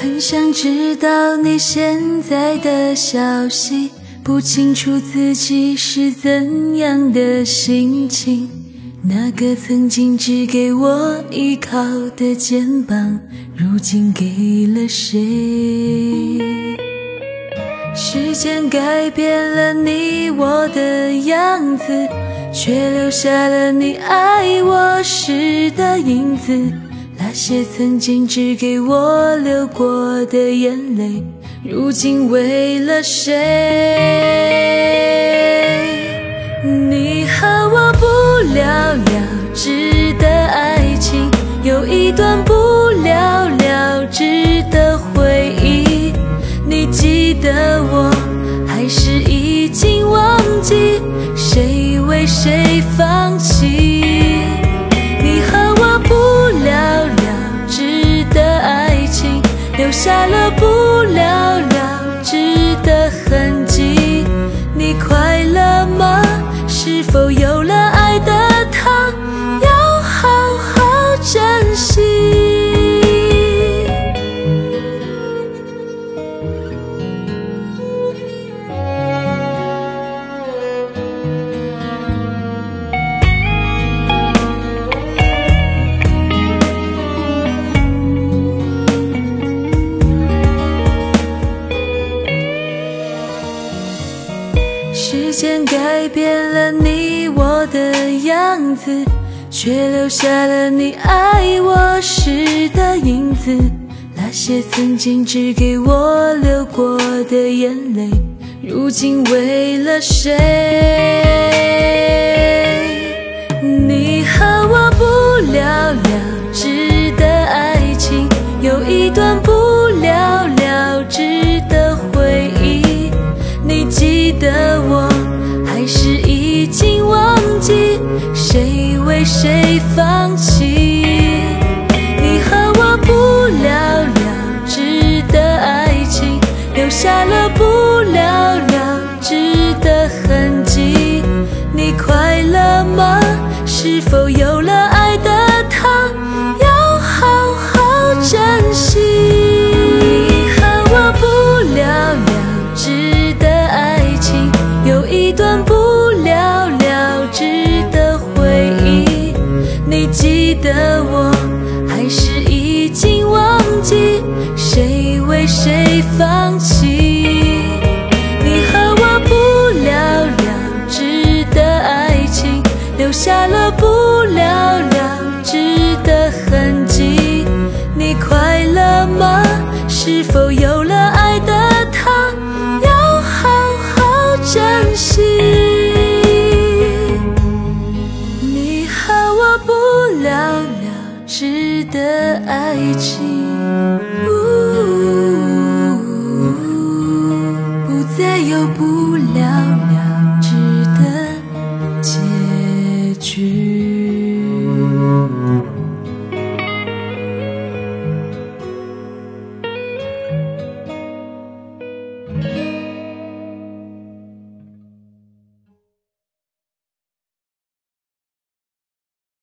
很想知道你现在的消息，不清楚自己是怎样的心情。那个曾经只给我依靠的肩膀，如今给了谁？时间改变了你我的样子，却留下了你爱我时的影子。那些曾经只给我流过的眼泪，如今为了谁？你和我不了了之的爱情，有一段不了了之的回忆。你记得我，还是已经忘记？谁为谁留间改变了你我的样子，却留下了你爱我时的影子。那些曾经只给我流过的眼泪，如今为了谁？你和我不了了之的爱情，有一段不放的我，还是已经忘记？谁为谁放弃？你和我不了了之的爱情，留下了不爱情，